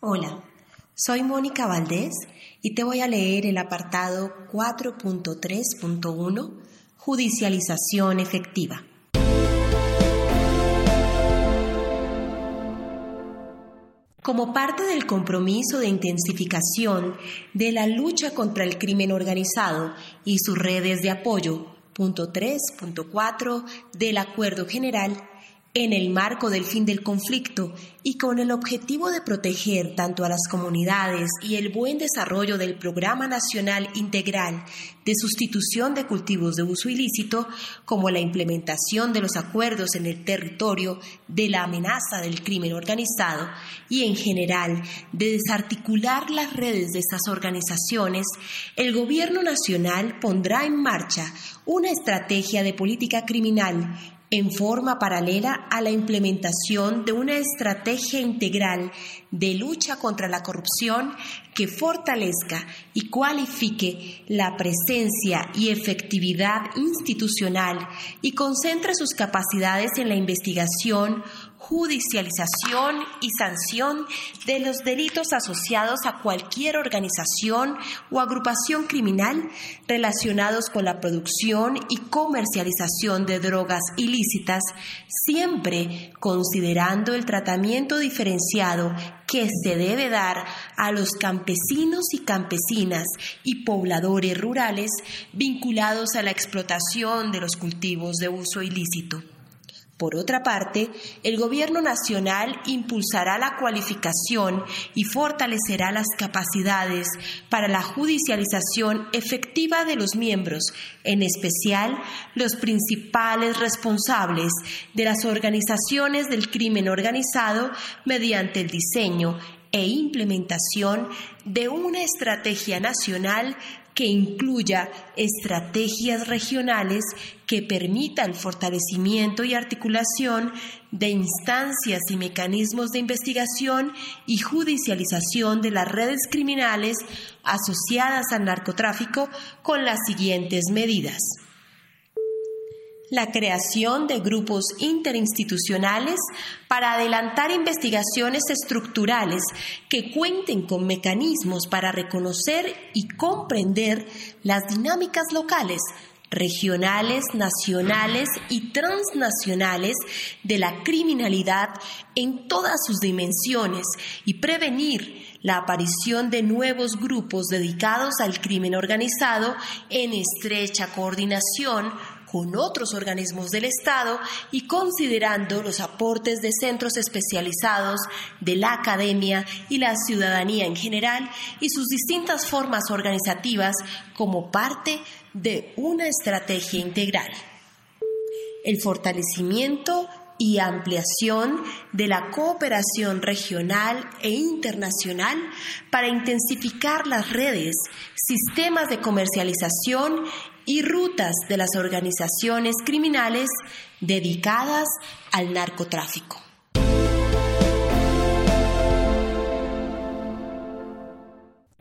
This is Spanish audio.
Hola, soy Mónica Valdés y te voy a leer el apartado 4.3.1, Judicialización efectiva. Como parte del compromiso de intensificación de la lucha contra el crimen organizado y sus redes de apoyo, punto 3.4 del Acuerdo General, en el marco del fin del conflicto y con el objetivo de proteger tanto a las comunidades y el buen desarrollo del Programa Nacional Integral de Sustitución de Cultivos de Uso Ilícito, como la implementación de los acuerdos en el territorio de la amenaza del crimen organizado y en general de desarticular las redes de estas organizaciones, el Gobierno Nacional pondrá en marcha una estrategia de política criminal en forma paralela a la implementación de una estrategia integral de lucha contra la corrupción que fortalezca y cualifique la presencia y efectividad institucional y concentre sus capacidades en la investigación, judicialización y sanción de los delitos asociados a cualquier organización o agrupación criminal relacionados con la producción y comercialización de drogas ilícitas, siempre considerando el tratamiento diferenciado que se debe dar a los campesinos y campesinas y pobladores rurales vinculados a la explotación de los cultivos de uso ilícito. Por otra parte, el Gobierno Nacional impulsará la cualificación y fortalecerá las capacidades para la judicialización efectiva de los miembros, en especial los principales responsables de las organizaciones del crimen organizado, mediante el diseño e implementación de una estrategia nacional que incluya estrategias regionales que permita el fortalecimiento y articulación de instancias y mecanismos de investigación y judicialización de las redes criminales asociadas al narcotráfico con las siguientes medidas la creación de grupos interinstitucionales para adelantar investigaciones estructurales que cuenten con mecanismos para reconocer y comprender las dinámicas locales, regionales, nacionales y transnacionales de la criminalidad en todas sus dimensiones y prevenir la aparición de nuevos grupos dedicados al crimen organizado en estrecha coordinación con otros organismos del Estado y considerando los aportes de centros especializados de la academia y la ciudadanía en general y sus distintas formas organizativas como parte de una estrategia integral. El fortalecimiento y ampliación de la cooperación regional e internacional para intensificar las redes, sistemas de comercialización y rutas de las organizaciones criminales dedicadas al narcotráfico.